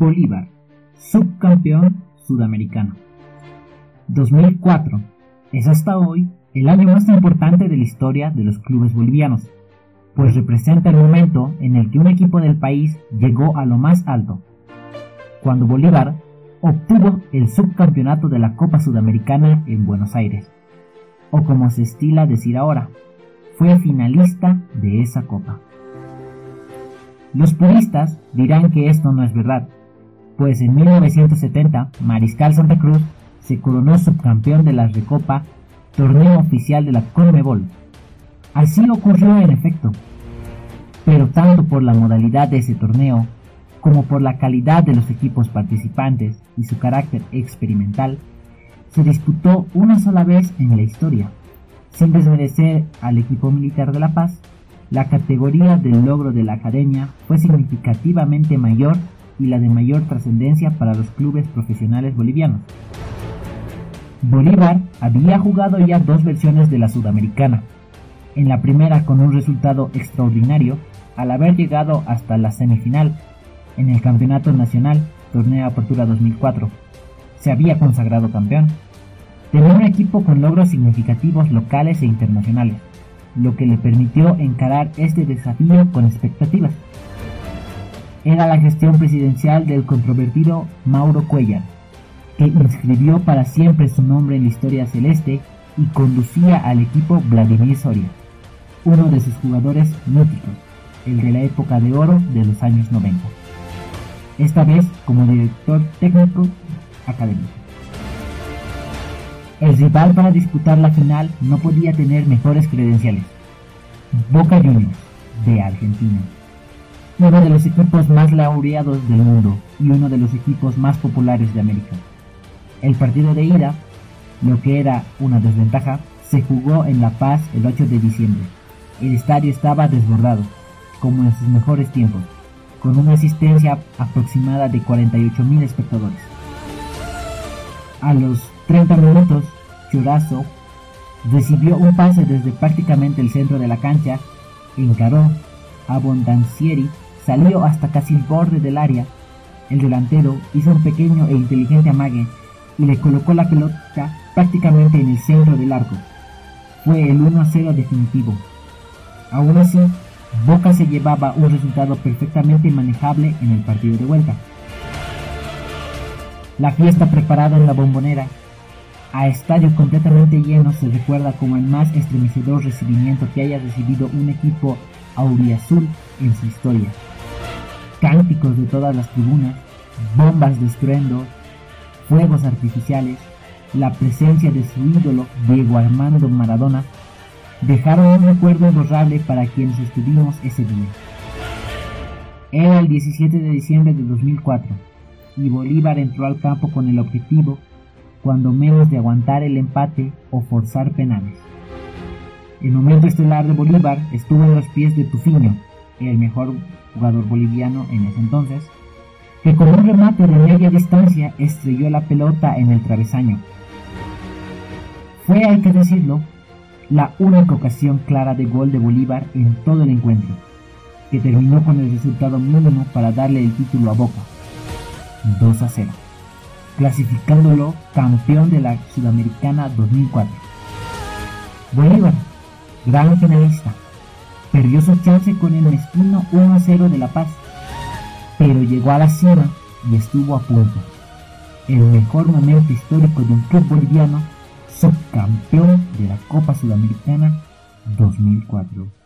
Bolívar, subcampeón sudamericano. 2004 es hasta hoy el año más importante de la historia de los clubes bolivianos, pues representa el momento en el que un equipo del país llegó a lo más alto, cuando Bolívar obtuvo el subcampeonato de la Copa Sudamericana en Buenos Aires, o como se estila decir ahora, fue finalista de esa copa. Los puristas dirán que esto no es verdad, pues en 1970 Mariscal Santa Cruz se coronó subcampeón de la Recopa, torneo oficial de la Conmebol. Así ocurrió en efecto, pero tanto por la modalidad de ese torneo como por la calidad de los equipos participantes y su carácter experimental, se disputó una sola vez en la historia. Sin desmerecer al equipo militar de La Paz, la categoría del logro de la academia fue significativamente mayor y la de mayor trascendencia para los clubes profesionales bolivianos. Bolívar había jugado ya dos versiones de la Sudamericana, en la primera con un resultado extraordinario al haber llegado hasta la semifinal en el Campeonato Nacional Torneo Apertura 2004. Se había consagrado campeón. Tenía un equipo con logros significativos locales e internacionales, lo que le permitió encarar este desafío con expectativas. Era la gestión presidencial del controvertido Mauro Cuellar, que inscribió para siempre su nombre en la historia celeste y conducía al equipo Vladimir Soria, uno de sus jugadores míticos, el de la época de oro de los años 90. Esta vez como director técnico académico. El rival para disputar la final no podía tener mejores credenciales. Boca Juniors, de Argentina. Uno de los equipos más laureados del mundo y uno de los equipos más populares de América. El partido de ida, lo que era una desventaja, se jugó en La Paz el 8 de diciembre. El estadio estaba desbordado, como en sus mejores tiempos, con una asistencia aproximada de 48.000 espectadores. A los 30 minutos, Churazo recibió un pase desde prácticamente el centro de la cancha, encaró a Bondancieri, salió hasta casi el borde del área. El delantero hizo un pequeño e inteligente amague y le colocó la pelota prácticamente en el centro del arco. Fue el 1-0 definitivo. Aún así, Boca se llevaba un resultado perfectamente manejable en el partido de vuelta. La fiesta preparada en la bombonera, a estadio completamente lleno, se recuerda como el más estremecedor recibimiento que haya recibido un equipo auriazul en su historia. Cánticos de todas las tribunas, bombas de estruendo, fuegos artificiales, la presencia de su ídolo Diego Armando Maradona dejaron un recuerdo imborrable para quienes estuvimos ese día. Era el 17 de diciembre de 2004 y Bolívar entró al campo con el objetivo, cuando menos de aguantar el empate o forzar penales. El momento estelar de Bolívar estuvo en los pies de Tufiño, el mejor jugador boliviano en ese entonces, que con un remate de media distancia estrelló la pelota en el travesaño. Fue, hay que decirlo, la única ocasión clara de gol de Bolívar en todo el encuentro, que terminó con el resultado mínimo para darle el título a Boca, 2 a 0, clasificándolo campeón de la Sudamericana 2004. Bolívar, gran finalista, perdió su chance con el mezquino 1 a 0 de La Paz, pero llegó a la cima y estuvo a punto. El mejor momento histórico de un club boliviano subcampeón de la Copa Sudamericana 2004.